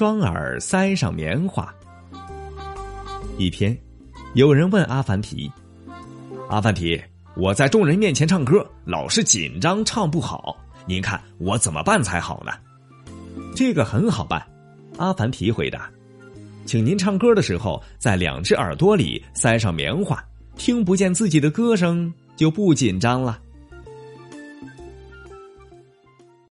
双耳塞上棉花。一天有人问阿凡提阿凡提我在众人面前唱歌老是紧张唱不好您看我怎么办才好呢？这个很好办阿凡提回答请您唱歌的时候在两只耳朵里塞上棉花听不见自己的歌声就不紧张了。